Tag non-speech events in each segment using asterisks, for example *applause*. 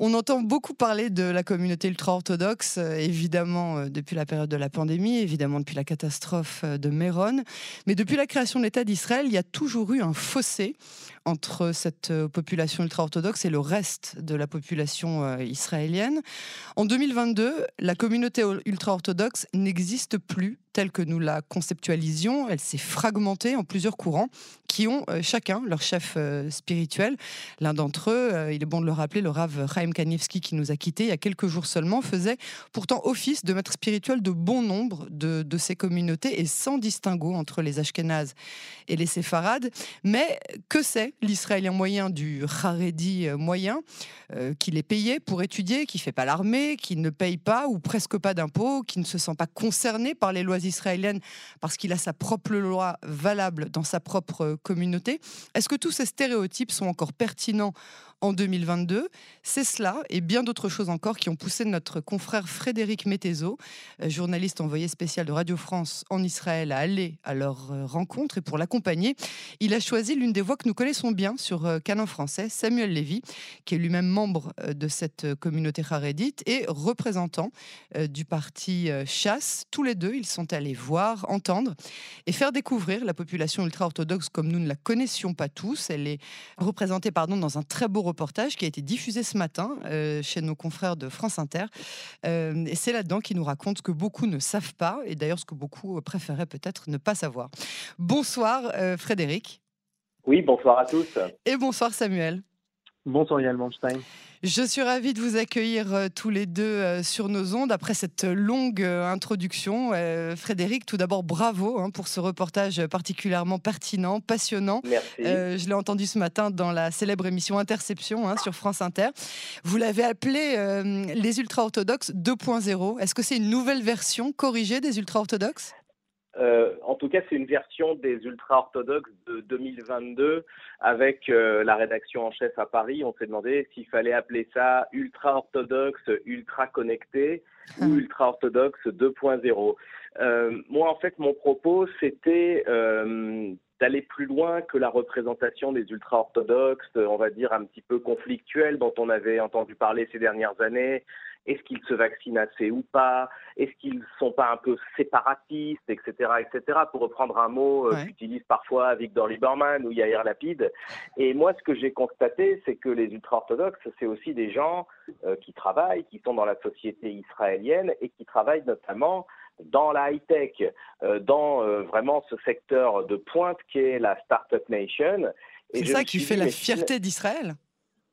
On entend beaucoup parler de la communauté ultra-orthodoxe, euh, évidemment euh, depuis la période de la pandémie, évidemment depuis la catastrophe euh, de Méron. Mais depuis la création de l'État d'Israël, il y a toujours eu un fossé entre cette population ultra-orthodoxe et le reste de la population israélienne. En 2022, la communauté ultra-orthodoxe n'existe plus telle que nous la conceptualisions. Elle s'est fragmentée en plusieurs courants qui ont chacun leur chef spirituel. L'un d'entre eux, il est bon de le rappeler, le Rav Chaim Kanievski, qui nous a quittés il y a quelques jours seulement, faisait pourtant office de maître spirituel de bon nombre de, ces communautés et sans distinguo entre les Ashkénazes et les Séfarades. Mais que c'est l'Israélien moyen du Haredi moyen, euh, qui est payé pour étudier, qui fait pas l'armée, qui ne paye pas ou presque pas d'impôts, qui ne se sent pas concerné par les lois israéliennes parce qu'il a sa propre loi valable dans sa propre communauté Est-ce que tous ces stéréotypes sont encore pertinents en 2022. C'est cela et bien d'autres choses encore qui ont poussé notre confrère Frédéric Mettezo, euh, journaliste envoyé spécial de Radio France en Israël, à aller à leur euh, rencontre. Et pour l'accompagner, il a choisi l'une des voix que nous connaissons bien sur euh, Canon français, Samuel Lévy, qui est lui-même membre de cette communauté harédite et représentant du parti Chasse. Tous les deux, ils sont allés voir, entendre et faire découvrir la population ultra-orthodoxe comme nous ne la connaissions pas tous. Elle est représentée pardon, dans un très beau reportage qui a été diffusé ce matin euh, chez nos confrères de France Inter. Euh, et c'est là-dedans qu'il nous raconte ce que beaucoup ne savent pas, et d'ailleurs ce que beaucoup préféraient peut-être ne pas savoir. Bonsoir euh, Frédéric. Oui, bonsoir à tous. Et bonsoir Samuel. Bonsoir Manstein. Je suis ravie de vous accueillir euh, tous les deux euh, sur nos ondes après cette longue euh, introduction. Frédéric, tout d'abord, bravo hein, pour ce reportage particulièrement pertinent, passionnant. Merci. je l'ai entendu ce matin dans la célèbre émission Interception hein, sur France Inter. Vous l'avez appelé les ultra-orthodoxes 2.0. Est-ce que c'est une nouvelle version corrigée des ultra-orthodoxes? Euh, en tout cas, c'est une version des ultra-orthodoxes de 2022 avec euh, la rédaction en chef à Paris. On s'est demandé s'il fallait appeler ça ultra-orthodoxe, ultra-connecté ou ah. ultra-orthodoxe 2.0. Euh, moi, en fait, mon propos, c'était d'aller plus loin que la représentation des ultra-orthodoxes, on va dire un petit peu conflictuelle dont on avait entendu parler ces dernières années, est-ce qu'ils se vaccinent assez ou pas Est-ce qu'ils ne sont pas un peu séparatistes, etc., etc. Pour reprendre un mot euh, qu'utilise parfois Victor Lieberman ou Yair Lapide. Et moi, ce que j'ai constaté, c'est que les ultra-orthodoxes, c'est aussi des gens euh, qui travaillent, qui sont dans la société israélienne et qui travaillent notamment dans la high-tech, euh, dans vraiment ce secteur de pointe qui est la Startup Nation. C'est ça qui fait la fierté d'Israël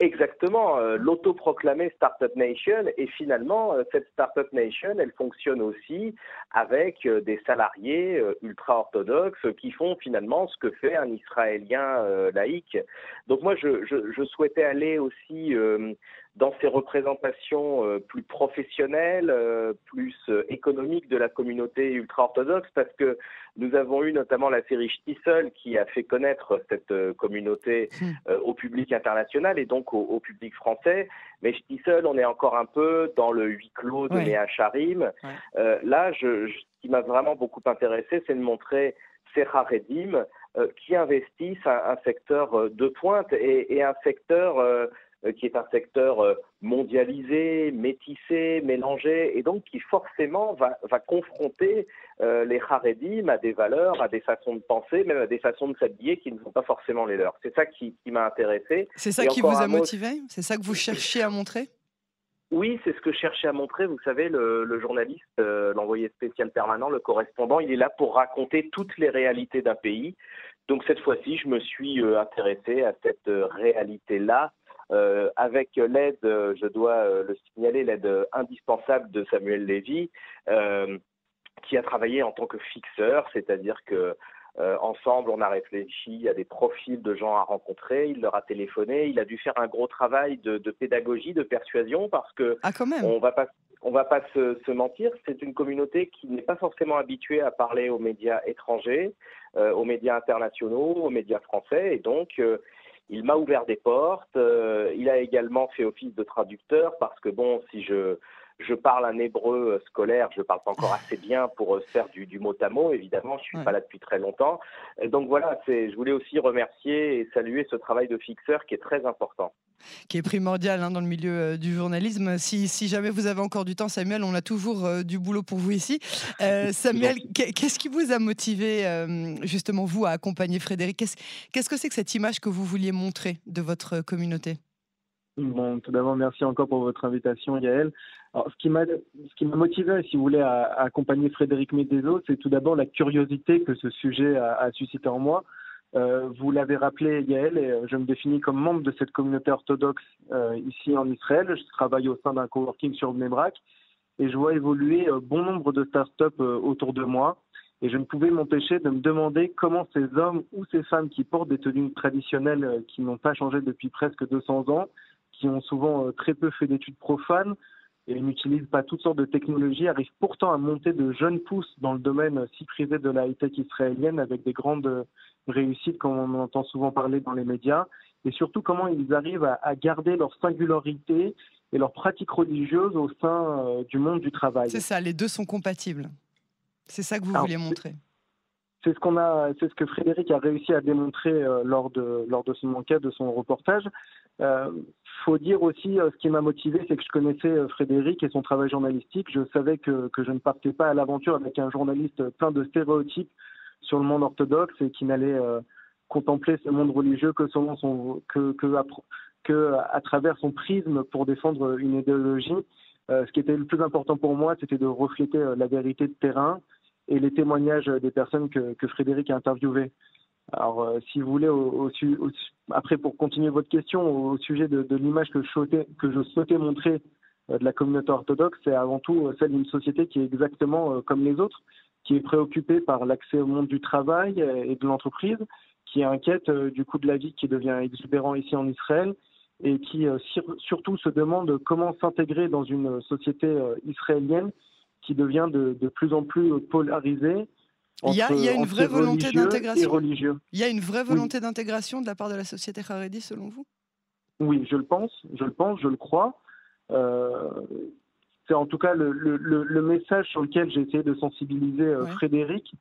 Exactement, euh, l'autoproclamée Startup Nation et finalement euh, cette Startup Nation, elle fonctionne aussi avec euh, des salariés ultra orthodoxes qui font finalement ce que fait un Israélien laïque. Donc moi je, je, je souhaitais aller aussi dans ces représentations euh, plus professionnelles, euh, plus euh, économiques de la communauté ultra-orthodoxe, parce que nous avons eu notamment la série Stissel qui a fait connaître cette communauté hmm. au public international et donc au, public français. Mais Stissel, on est encore un peu dans le huis clos de Léa Charim. là, je, ce qui m'a vraiment beaucoup intéressé, c'est de montrer ces Redim qui investissent un, un, secteur de pointe et, et un secteur euh, qui est un secteur euh, mondialisé, métissé, mélangé, et donc qui forcément va, va confronter euh, les Haredim à des valeurs, à des façons de penser, même à des façons de s'habiller qui ne sont pas forcément les leurs. C'est ça qui, qui m'a intéressé. C'est ça qui vous a motivé? C'est ça que vous cherchiez à montrer? Oui, c'est ce que je cherchais à montrer. Vous savez, le, le journaliste, l'envoyé spécial permanent, le correspondant, il est là pour raconter toutes les réalités d'un pays. Donc cette fois-ci, je me suis intéressé à cette réalité-là euh, avec l'aide, je dois euh, le signaler, l'aide indispensable de Samuel Lévy, euh, qui a travaillé en tant que fixeur, c'est-à-dire que ensemble, on a réfléchi à des profils de gens à rencontrer. Il leur a téléphoné. Il a dû faire un gros travail de, pédagogie, de persuasion, parce que ah, quand même. on va pas, on va pas se, mentir. C'est une communauté qui n'est pas forcément habituée à parler aux médias étrangers, aux médias internationaux, aux médias français, et donc il m'a ouvert des portes. Euh, il a également fait office de traducteur parce que bon, si je je parle un hébreu euh, scolaire, je parle pas encore assez bien pour euh, faire du, du mot à mot, évidemment, je suis pas là depuis très longtemps. donc voilà, je voulais aussi remercier et saluer ce travail de fixeur qui est très important. Qui est primordial hein, dans le milieu du journalisme. Si, si, jamais vous avez encore du temps, Samuel, on a toujours du boulot pour vous ici. *laughs* Samuel, qu'est-ce qui vous a motivé justement vous à accompagner Frédéric? Qu'est-ce que c'est que cette image que vous vouliez montrer de votre communauté? Bon, tout d'abord, merci encore pour votre invitation, Yael. Alors, ce qui m'a, ce qui m'a motivé, si vous voulez, à, accompagner Frédéric Médezo, c'est tout d'abord la curiosité que ce sujet a, suscité en moi. Euh, vous l'avez rappelé, Yael, et euh, je me définis comme membre de cette communauté orthodoxe euh, ici en Israël. Je travaille au sein d'un coworking sur Bnebrak et je vois évoluer bon nombre de startups autour de moi. Et je ne pouvais m'empêcher de me demander comment ces hommes ou ces femmes qui portent des tenues traditionnelles qui n'ont pas changé depuis presque 200 ans, qui ont souvent très peu fait d'études profanes et n'utilisent pas toutes sortes de technologies, arrivent pourtant à monter de jeunes pousses dans le domaine si prisé de la high-tech israélienne avec des grandes réussites, comme on entend souvent parler dans les médias, et surtout comment ils arrivent à, garder leur singularité et leur pratique religieuse au sein euh, du monde du travail. C'est ça, les deux sont compatibles. C'est ça que vous vouliez montrer. C'est ce qu'on a, c'est ce que Frédéric a réussi à démontrer euh, lors de lors de son enquête, de son reportage. Euh, faut dire aussi, ce qui m'a motivé, c'est que je connaissais Frédéric et son travail journalistique. Je savais que, que je ne partais pas à l'aventure avec un journaliste plein de stéréotypes sur le monde orthodoxe et qui n'allait contempler ce monde religieux que selon son que, que, à, travers son prisme pour défendre une idéologie. ce qui était le plus important pour moi, c'était de refléter la vérité de terrain et les témoignages des personnes que, que Frédéric a interviewées. Alors, euh, si vous voulez, après, pour continuer votre question, au sujet de, l'image que, que, je souhaitais montrer euh, de la communauté orthodoxe, c'est avant tout euh, celle d'une société qui est exactement comme les autres, qui est préoccupée par l'accès au monde du travail et de l'entreprise, qui est inquiète du coût de la vie qui devient exubérant ici en Israël, et qui surtout se demande comment s'intégrer dans une société israélienne qui devient de, de plus en plus polarisée il y, a, une vraie volonté d'intégration. Il y a une vraie volonté d'intégration de la part de la société Haredi, selon vous? Oui, je le pense, je le pense, je le crois. Euh, c'est en tout cas le, message sur lequel j'ai essayé de sensibiliser euh, Frédéric.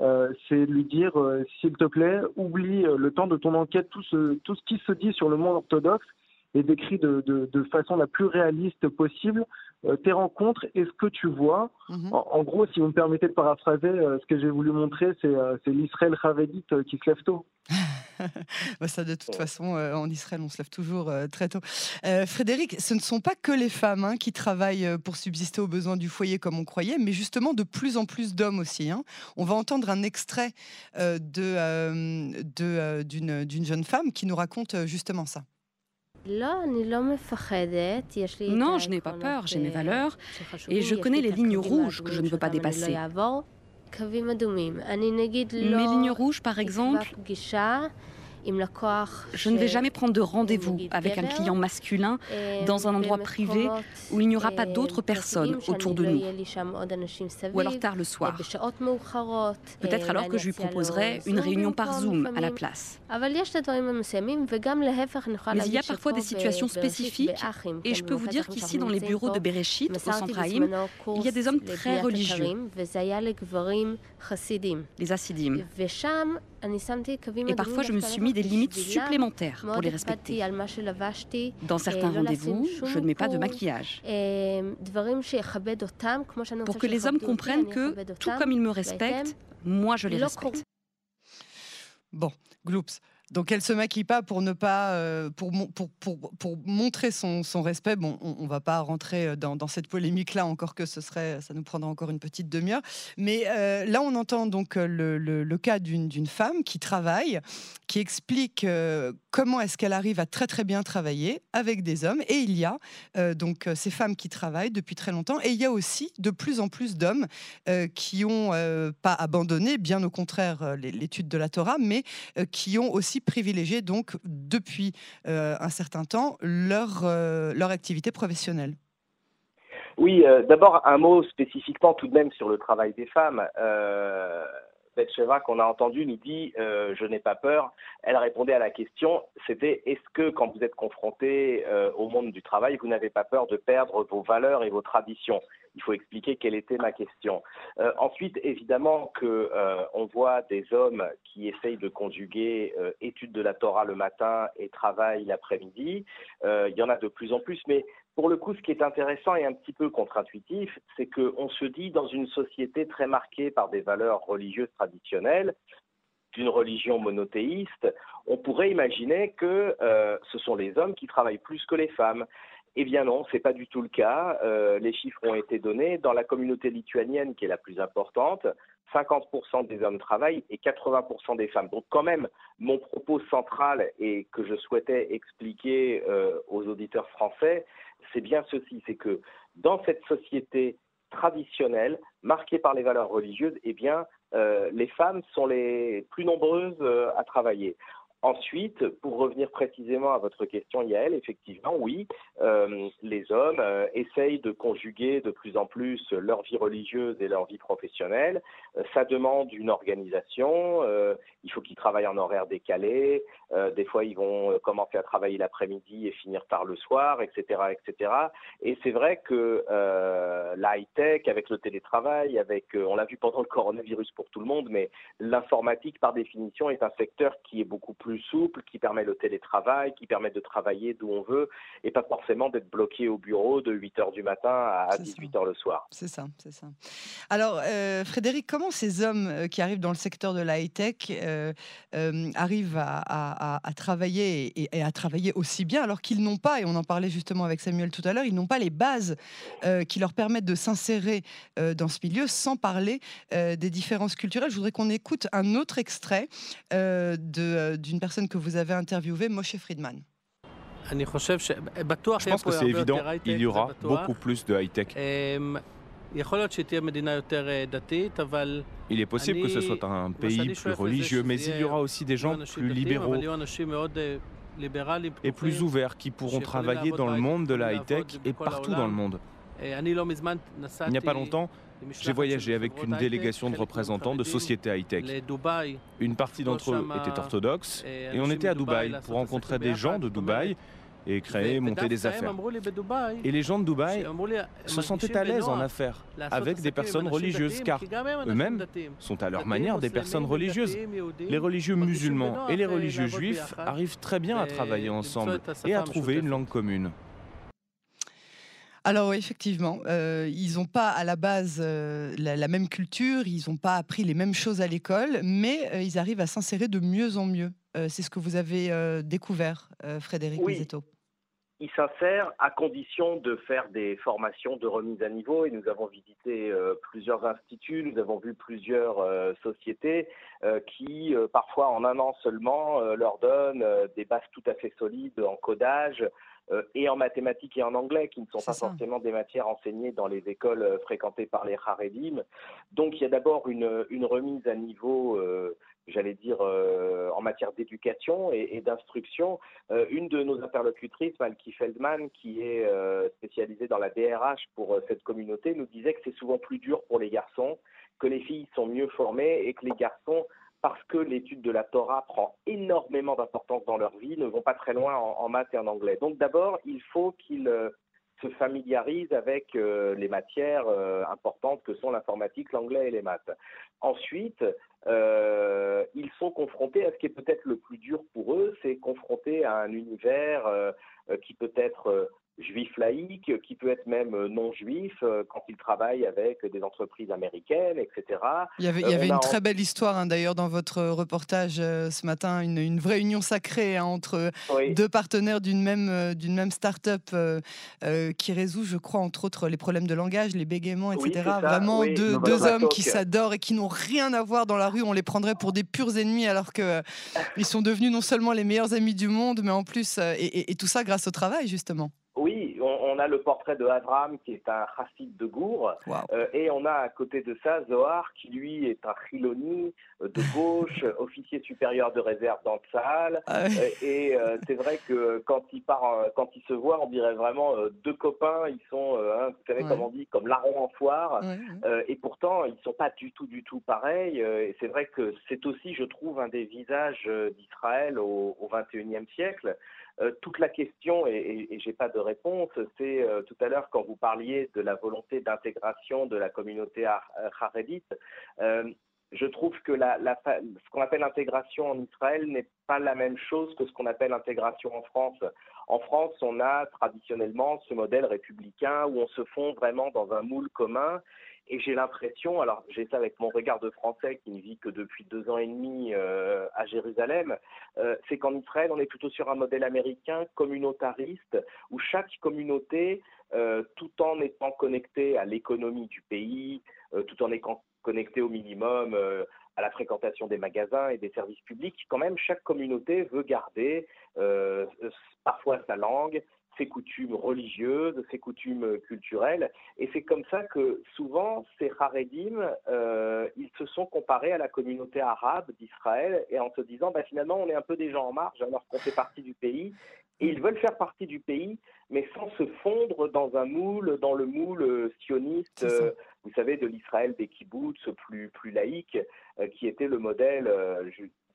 Euh, c'est lui dire, s'il te plaît, oublie le temps de ton enquête, tout ce, tout ce qui se dit sur le monde orthodoxe et décrit de, de, façon la plus réaliste possible euh, tes rencontres et ce que tu vois. Mhm. En, gros, si vous me permettez de paraphraser, euh, ce que j'ai voulu montrer, c'est euh, l'Israël Havedite qui se lève tôt. *laughs* Bah, ça, de toute façon, en Israël, on se lève toujours très tôt. Frédéric, ce ne sont pas que les femmes hein, qui travaillent pour subsister aux besoins du foyer comme on croyait, mais justement de plus en plus d'hommes aussi. Hein. On va entendre un extrait d'une de, jeune femme qui nous raconte justement ça. Non, je n'ai pas peur, j'ai mes valeurs et je connais les lignes rouges que je ne veux pas dépasser. Mes lignes rouges, par exemple, je ne vais jamais prendre de rendez-vous avec un client masculin dans un endroit privé où il n'y aura pas d'autres personnes autour de nous, ou alors tard le soir. Peut-être alors que je lui proposerai une réunion par Zoom à la place. Mais il y a parfois des situations spécifiques et je peux vous dire qu'ici dans les bureaux de Bereshit, au centre Haïm, il y a des hommes très religieux, les Hasidim. Et parfois, je me suis mis des limites supplémentaires pour les respecter. Dans certains rendez-vous, je ne mets pas de maquillage. Pour que les hommes comprennent que, tout comme ils me respectent, moi je les respecte. Bon, Gloops. Donc elle se maquille pas pour ne pas euh, montrer son, respect. Bon, on, ne va pas rentrer euh, dans, cette polémique là encore que ce serait ça nous prendra encore une petite demi-heure. Mais euh, là on entend donc le, le, cas d'une femme qui travaille, qui explique comment est-ce qu'elle arrive à très très bien travailler avec des hommes. Et il y a donc ces femmes qui travaillent depuis très longtemps. Et il y a aussi de plus en plus d'hommes qui ont pas abandonné, bien au contraire l'étude de la Torah, mais qui ont aussi privilégier donc depuis euh, un certain temps leur, euh, leur activité professionnelle. Oui, euh, d'abord un mot spécifiquement tout de même sur le travail des femmes. Betcheva qu'on a entendu nous dit Je n'ai pas peur. Elle répondait à la question c'était est-ce que quand vous êtes confronté au monde du travail, vous n'avez pas peur de perdre vos valeurs et vos traditions? Il faut expliquer quelle était ma question. Euh, ensuite, évidemment que euh, on voit des hommes qui essayent de conjuguer euh, études de la Torah le matin et travail l'après-midi. il y en a de plus en plus, mais pour le coup, ce qui est intéressant et un petit peu contre-intuitif, c'est qu'on se dit dans une société très marquée par des valeurs religieuses traditionnelles, d'une religion monothéiste, on pourrait imaginer que ce sont les hommes qui travaillent plus que les femmes. Eh bien non, c'est pas du tout le cas. Euh, les chiffres ont été donnés. Dans la communauté lituanienne, qui est la plus importante, 50% des hommes travaillent et 80% des femmes. Donc quand même, mon propos central et que je souhaitais expliquer euh, aux auditeurs français, c'est bien ceci, c'est que dans cette société traditionnelle, marquée par les valeurs religieuses, eh bien, euh, les femmes sont les plus nombreuses à travailler. Ensuite, pour revenir précisément à votre question, Yael, effectivement, oui, euh, les hommes euh, essayent de conjuguer de plus en plus leur vie religieuse et leur vie professionnelle. Euh, ça demande une organisation. il faut qu'ils travaillent en horaire décalé. des fois, ils vont commencer à travailler l'après-midi et finir tard le soir, etc., etc. Et c'est vrai que la high-tech, avec le télétravail, avec, on l'a vu pendant le coronavirus pour tout le monde, mais l'informatique, par définition, est un secteur qui est beaucoup plus souple, qui permet le télétravail, qui permet de travailler d'où on veut et pas forcément d'être bloqué au bureau de 8 h du matin à 18 h le soir. C'est ça, c'est ça. Alors, euh, Frédéric, comment ces hommes euh, qui arrivent dans le secteur de la high-tech euh, arrivent à, travailler et, à travailler aussi bien alors qu'ils n'ont pas, et on en parlait justement avec Samuel tout à l'heure, ils n'ont pas les bases qui leur permettent de s'insérer dans ce milieu sans parler des différences culturelles? Je voudrais qu'on écoute un autre extrait d'une personne que vous avez interviewée, Moshe Friedman. Je pense que c'est évident, il y aura beaucoup plus de high-tech. Il est possible que ce soit un pays plus religieux, mais il y aura aussi des gens plus libéraux et plus ouverts qui pourront travailler dans le monde de la high-tech et partout dans le monde. Il n'y a pas longtemps, j'ai voyagé avec une délégation de représentants de sociétés high-tech. Une partie d'entre eux était orthodoxe et on était à Dubaï pour rencontrer des gens de Dubaï et créer, monter des affaires. Et les gens de Dubaï se sentaient à l'aise en affaires avec des personnes religieuses, car eux-mêmes sont à leur manière des personnes religieuses. Les religieux musulmans et les religieux juifs arrivent très bien à travailler ensemble et à trouver une langue commune. Alors effectivement, euh, ils n'ont pas à la base euh, la, même culture, ils n'ont pas appris les mêmes choses à l'école, mais euh, ils arrivent à s'insérer de mieux en mieux. C'est ce que vous avez découvert, Frédéric oui. Ils s'insèrent à condition de faire des formations de remise à niveau et nous avons visité plusieurs instituts, nous avons vu plusieurs sociétés qui parfois en un an seulement leur donnent des bases tout à fait solides en codage, euh, et en mathématiques et en anglais, qui ne sont pas forcément des matières enseignées dans les écoles euh, fréquentées par les Haredim. Donc il y a d'abord une, une, remise à niveau euh, j'allais dire, en matière d'éducation et, d'instruction. une de nos interlocutrices, Malky Feldman, qui est spécialisée dans la DRH pour cette communauté, nous disait que c'est souvent plus dur pour les garçons, que les filles sont mieux formées et que les garçons parce que l'étude de la Torah prend énormément d'importance dans leur vie, ne vont pas très loin en, maths et en anglais. Donc d'abord, il faut qu'ils euh, se familiarisent avec euh, les matières euh, importantes que sont l'informatique, l'anglais et les maths. Ensuite, ils sont confrontés à ce qui est peut-être le plus dur pour eux, c'est confrontés à un univers qui peut être juif laïque, qui peut être même euh, non juif euh, quand il travaille avec des entreprises américaines, etc. Il y avait, il y euh, avait une très belle histoire hein, d'ailleurs dans votre reportage ce matin, une, vraie union sacrée hein, entre deux partenaires d'une même, d'une même start-up qui résout, je crois, entre autres les problèmes de langage, les bégaiements, etc. Vraiment deux, deux hommes qui s'adorent et qui n'ont rien à voir dans la rue. On les prendrait pour des purs ennemis alors qu'ils sont devenus non seulement les meilleurs amis du monde, mais en plus, et tout ça grâce au travail justement. Oui, on, a le portrait de Avram qui est un chassid de Gour, euh, et on a à côté de ça Zohar qui lui est un chiloni euh, de gauche, *laughs* officier supérieur de réserve dans le Sahel. Ah euh, et c'est vrai que quand il part, quand il se voit, on dirait vraiment deux copains. Ils sont, hein, vous savez comment on dit, comme larron en foire. et pourtant, ils sont pas du tout, du tout pareils. et c'est vrai que c'est aussi, je trouve, un des visages d'Israël au, au 21e siècle. Euh, toute la question, et, et, j'ai pas de réponse, c'est euh, tout à l'heure quand vous parliez de la volonté d'intégration de la communauté harédite, euh, je trouve que ce qu'on appelle l'intégration en Israël n'est pas la même chose que ce qu'on appelle l'intégration en France. En France, on a traditionnellement ce modèle républicain où on se fond vraiment dans un moule commun et j'ai l'impression, alors j'ai ça avec mon regard de français qui ne vit que depuis deux ans et demi euh, à Jérusalem, euh, c'est qu'en Israël, on est plutôt sur un modèle américain communautariste où chaque communauté, euh, tout en étant connectée à l'économie du pays, tout en étant connectée au minimum à la fréquentation des magasins et des services publics, quand même, chaque communauté veut garder parfois sa langue, ses coutumes religieuses, ses coutumes culturelles. Et c'est comme ça que souvent, ces Haredim, euh, ils se sont comparés à la communauté arabe d'Israël et en se disant, bah, finalement, on est un peu des gens en marge alors qu'on fait partie du pays. Et ils veulent faire partie du pays, mais sans se fondre dans un moule, dans le moule sioniste, euh, vous savez, de l'Israël des kibbutz plus, plus laïque, euh, qui était le modèle,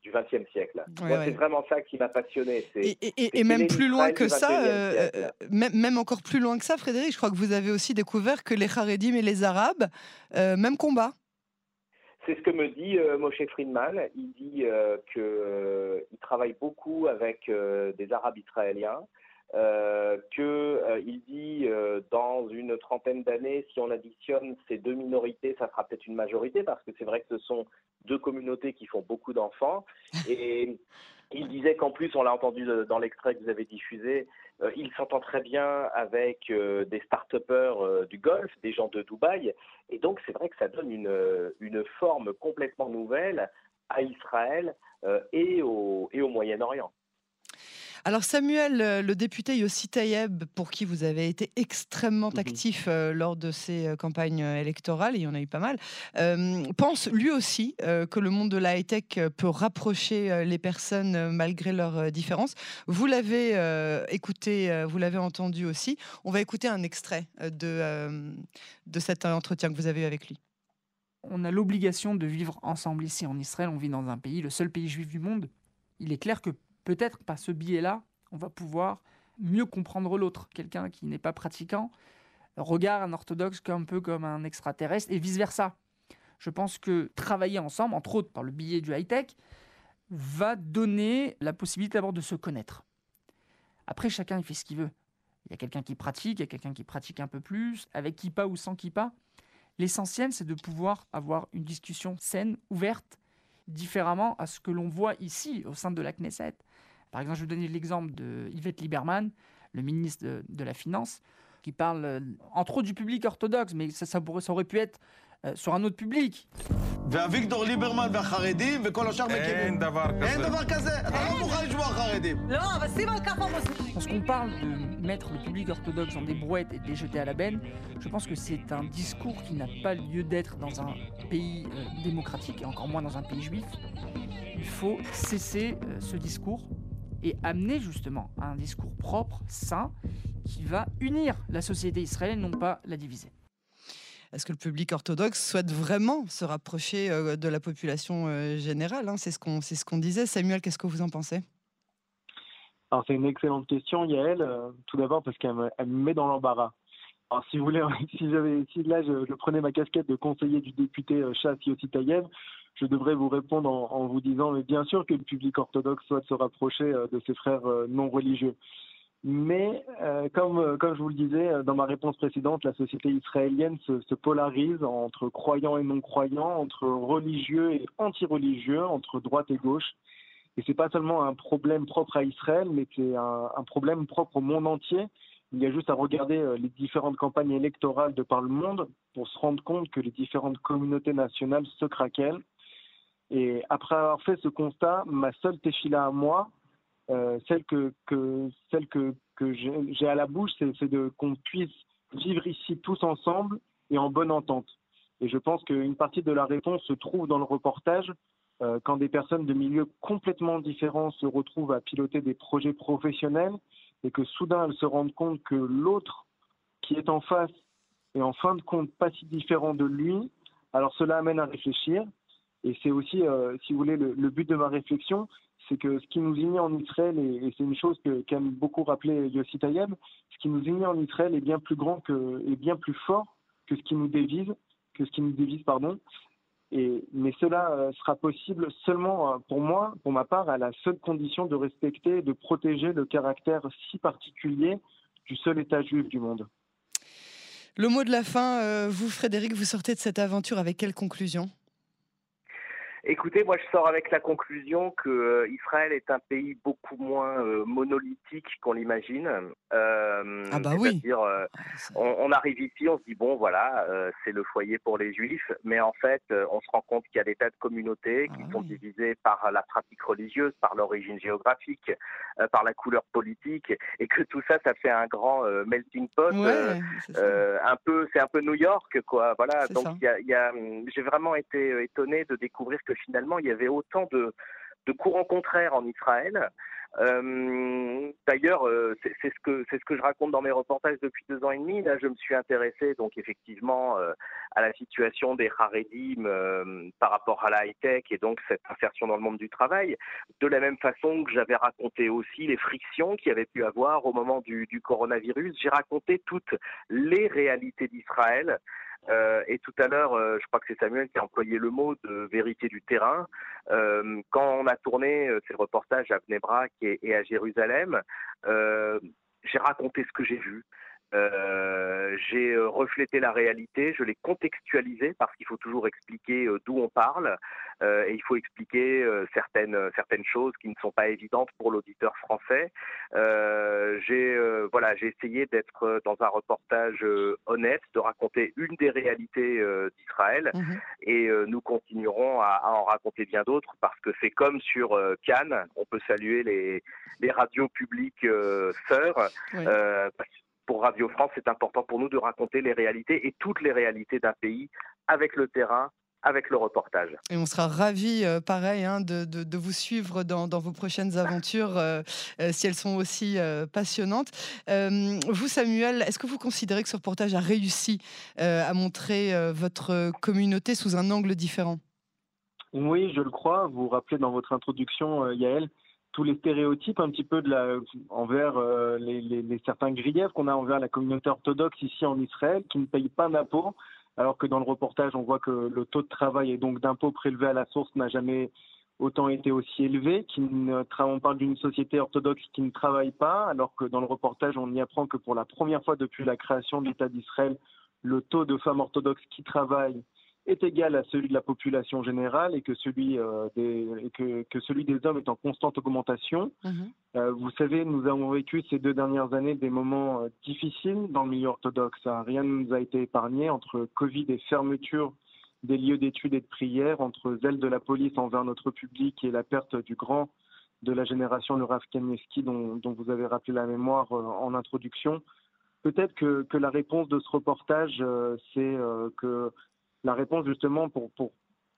du XXe siècle. C'est vraiment ça qui m'a passionné. Et, même plus loin que ça, euh, euh, même, encore plus loin que ça, Frédéric, je crois que vous avez aussi découvert que les Haredim et les Arabes, euh, même combat. C'est ce que me dit Moshe Friedman. Il dit qu'il travaille beaucoup avec des Arabes israéliens. Euh, qu'il euh, dit euh, dans une trentaine d'années, si on additionne ces deux minorités, ça sera peut-être une majorité, parce que c'est vrai que ce sont deux communautés qui font beaucoup d'enfants. *laughs* Et il disait qu'en plus, on l'a entendu dans l'extrait que vous avez diffusé, il s'entend très bien avec des start-upers du Golfe, des gens de Dubaï. Et donc, c'est vrai que ça donne une, une forme complètement nouvelle à Israël et au, et au Moyen-Orient. Alors Samuel, euh, le député Yossi Tayeb, pour qui vous avez été extrêmement mhm. actif euh, lors de ces euh, campagnes électorales, il y en a eu pas mal, pense lui aussi que le monde de la high-tech peut rapprocher les personnes malgré leurs différences. Vous l'avez écouté, vous l'avez entendu aussi. On va écouter un extrait de, de cet entretien que vous avez eu avec lui. On a l'obligation de vivre ensemble ici en Israël. On vit dans un pays, le seul pays juif du monde. Il est clair que peut-être par ce biais-là, on va pouvoir mieux comprendre l'autre. Quelqu'un qui n'est pas pratiquant regarde un orthodoxe un peu comme un extraterrestre et vice-versa. Je pense que travailler ensemble, entre autres par le biais du high-tech, va donner la possibilité d'abord de se connaître. Après, chacun fait ce qu'il veut. Il y a quelqu'un qui pratique, il y a quelqu'un qui pratique un peu plus, avec kippa ou sans kippa. L'essentiel, c'est de pouvoir avoir une discussion saine, ouverte, différemment à ce que l'on voit ici au sein de la Knesset. Par exemple, je vais donner l'exemple de Yvette Lieberman, le ministre de, la Finance, qui parle euh, entre autres du public orthodoxe, mais ça, ça, pourrait, ça aurait pu être euh, sur un autre public. ואביגדור ליברמן והחרדים וכל השאר מקימים. אין דבר כזה. אין דבר כזה. אתה לא מוכן לשמוע חרדים. לא, אבל שים על כף המאזניים. Lorsqu'on parle de mettre le public orthodoxe dans des brouettes et de les jeter à la benne, je pense que c'est un discours qui n'a pas lieu d'être dans un pays euh, démocratique et encore moins dans un pays juif. Il faut cesser euh, ce discours et amener justement un discours propre, sain, qui va unir la société israélienne, non pas la diviser. Est-ce que le public orthodoxe souhaite vraiment se rapprocher euh, de la population euh, générale hein? C'est ce qu'on ce qu'on disait. Samuel, qu'est-ce que vous en pensez? Alors c'est une excellente question, Yael. Euh, tout d'abord parce qu'elle me, met dans l'embarras. Alors, si vous voulez, *laughs* si, là je, prenais ma casquette de conseiller du député Chass Yossi Tayev, je devrais vous répondre en, vous disant, mais bien sûr que le public orthodoxe souhaite se rapprocher de ses frères non religieux. Mais euh, comme, euh, je vous le disais euh, dans ma réponse précédente, la société israélienne se, se polarise entre croyants et non-croyants, entre religieux et anti-religieux, entre droite et gauche. Et c'est pas seulement un problème propre à Israël, mais c'est un, un, problème propre au monde entier. Il y a juste à regarder les différentes campagnes électorales de par le monde pour se rendre compte que les différentes communautés nationales se craquellent. Et après avoir fait ce constat, ma seule téchila à moi, euh, celle que, que, celle que, que j'ai à la bouche, c'est qu'on puisse vivre ici tous ensemble et en bonne entente. Et je pense qu'une partie de la réponse se trouve dans le reportage, euh, quand des personnes de milieux complètement différents se retrouvent à piloter des projets professionnels et que soudain elles se rendent compte que l'autre qui est en face est en fin de compte pas si différent de lui, alors cela amène à réfléchir. Et c'est aussi, euh, si vous voulez, le, but de ma réflexion, c'est que ce qui nous unit en Israël, et, c'est une chose qu'aime beaucoup rappeler Yossi Tayeb, ce qui nous unit en Israël est bien plus grand que, et bien plus fort que ce qui nous divise, que mais cela euh, sera possible seulement euh, pour moi, pour ma part, à la seule condition de respecter et de protéger le caractère si particulier du seul État juif du monde. Le mot de la fin, vous Frédéric, vous sortez de cette aventure avec quelle conclusion? Écoutez, moi je sors avec la conclusion que euh, Israël est un pays beaucoup moins euh, monolithique qu'on l'imagine. Euh, ah bah oui. dire ah, on, arrive ici, on se dit bon voilà, c'est le foyer pour les Juifs, mais en fait, on se rend compte qu'il y a des tas de communautés qui ah sont divisées par la pratique religieuse, par l'origine géographique, par la couleur politique, et que tout ça, ça fait un grand melting pot. un peu, c'est un peu New York, quoi. Voilà. Donc il y a, j'ai vraiment été étonné de découvrir que finalement il y avait autant de, courants contraires en Israël. Euh, d'ailleurs, euh, c'est ce que c'est ce que je raconte dans mes reportages depuis deux ans et demi. Là, je me suis intéressé donc effectivement euh, à la situation des Haredim par rapport à la high tech et donc cette insertion dans le monde du travail. De la même façon que j'avais raconté aussi les frictions qu'il y avait pu avoir au moment du coronavirus, j'ai raconté toutes les réalités d'Israël euh, et tout à l'heure, euh, je crois que c'est Samuel qui a employé le mot de vérité du terrain. Euh, quand on a tourné ces reportages à Bnebrak et, à Jérusalem, j'ai raconté ce que j'ai vu. Euh, j'ai euh, reflété la réalité, je l'ai contextualisé parce qu'il faut toujours expliquer euh, d'où on parle euh, et il faut expliquer euh, certaines certaines choses qui ne sont pas évidentes pour l'auditeur français. j'ai voilà, j'ai essayé d'être dans un reportage honnête, de raconter une des réalités d'Israël mhm. et nous continuerons à, à, en raconter bien d'autres parce que c'est comme sur Cannes, on peut saluer les les radios publiques sœurs. Oui pour Radio France, c'est important pour nous de raconter les réalités et toutes les réalités d'un pays avec le terrain, avec le reportage. Et on sera ravis, euh, pareil, hein, de, de, vous suivre dans, dans vos prochaines aventures, euh, euh, si elles sont aussi passionnantes. vous, Samuel, est-ce que vous considérez que ce reportage a réussi à montrer votre communauté sous un angle différent? Oui, je le crois. Vous vous rappelez dans votre introduction, Yael, tous les stéréotypes un petit peu de la, envers euh, les, certains griefs qu'on a envers la communauté orthodoxe ici en Israël, qui ne paye pas d'impôts, alors que dans le reportage, on voit que le taux de travail et donc d'impôts prélevés à la source n'a jamais autant été aussi élevé, qui ne, on parle d'une société orthodoxe qui ne travaille pas, alors que dans le reportage, on y apprend que pour la première fois depuis la création de l'État d'Israël, le taux de femmes orthodoxes qui travaillent est égal à celui de la population générale et que celui, euh, des, que, que, celui des hommes est en constante augmentation. Mhm. Euh, vous savez, nous avons vécu ces deux dernières années des moments euh, difficiles dans le milieu orthodoxe. Rien ne nous a été épargné entre Covid et fermeture des lieux d'études et de prière, entre zèle de la police envers notre public et la perte du grand de la génération, le Rav Kanieski, dont, dont, vous avez rappelé la mémoire en introduction. Peut-être que, que, la réponse de ce reportage, c'est que la réponse justement pour, pour,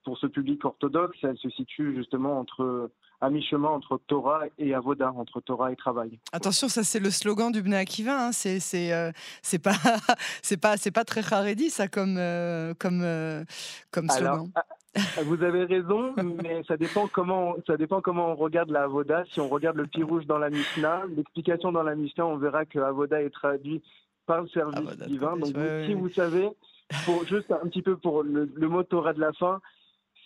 pour ce public orthodoxe, elle se situe justement entre à mi-chemin entre Torah et Avoda, entre Torah et travail. Attention, ça c'est le slogan du Bnei Akiva. Hein. C'est c'est euh, pas *laughs* c'est pas c'est pas très haredi ça comme euh, comme euh, comme slogan. Ah, vous avez raison, mais ça dépend comment ça dépend comment on regarde la Avoda. Si on regarde le rouge dans la Mishnah, l'explication dans la Mishnah, on verra que Avoda est traduit par le service divin. Donc si vous savez juste un petit peu pour le, mot Torah de la fin,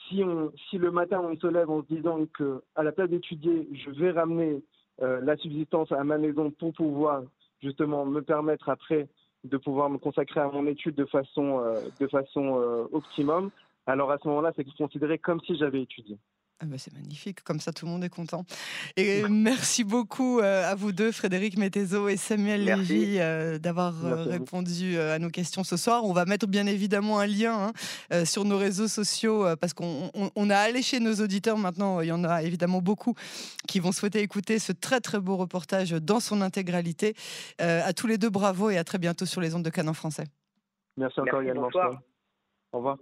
si, on, si le matin on se lève en se disant que à la place d'étudier, je vais ramener euh, la subsistance à ma maison pour pouvoir justement me permettre après de pouvoir me consacrer à mon étude de façon, euh, de façon euh, optimum, alors à ce moment-là, c'est considéré comme si j'avais étudié. Ah bah, c'est magnifique, comme ça tout le monde est content. Et merci beaucoup euh, à vous deux, Frédéric Mettezo et Samuel Lévy, euh, d'avoir euh, répondu à nos questions ce soir. On va mettre bien évidemment un lien hein, sur nos réseaux sociaux parce qu'on a allé chez nos auditeurs. Maintenant, il y en a évidemment beaucoup qui vont souhaiter écouter ce très très beau reportage dans son intégralité. à tous les deux, bravo et à très bientôt sur les ondes de Canon français. Merci encore Yann. Au revoir.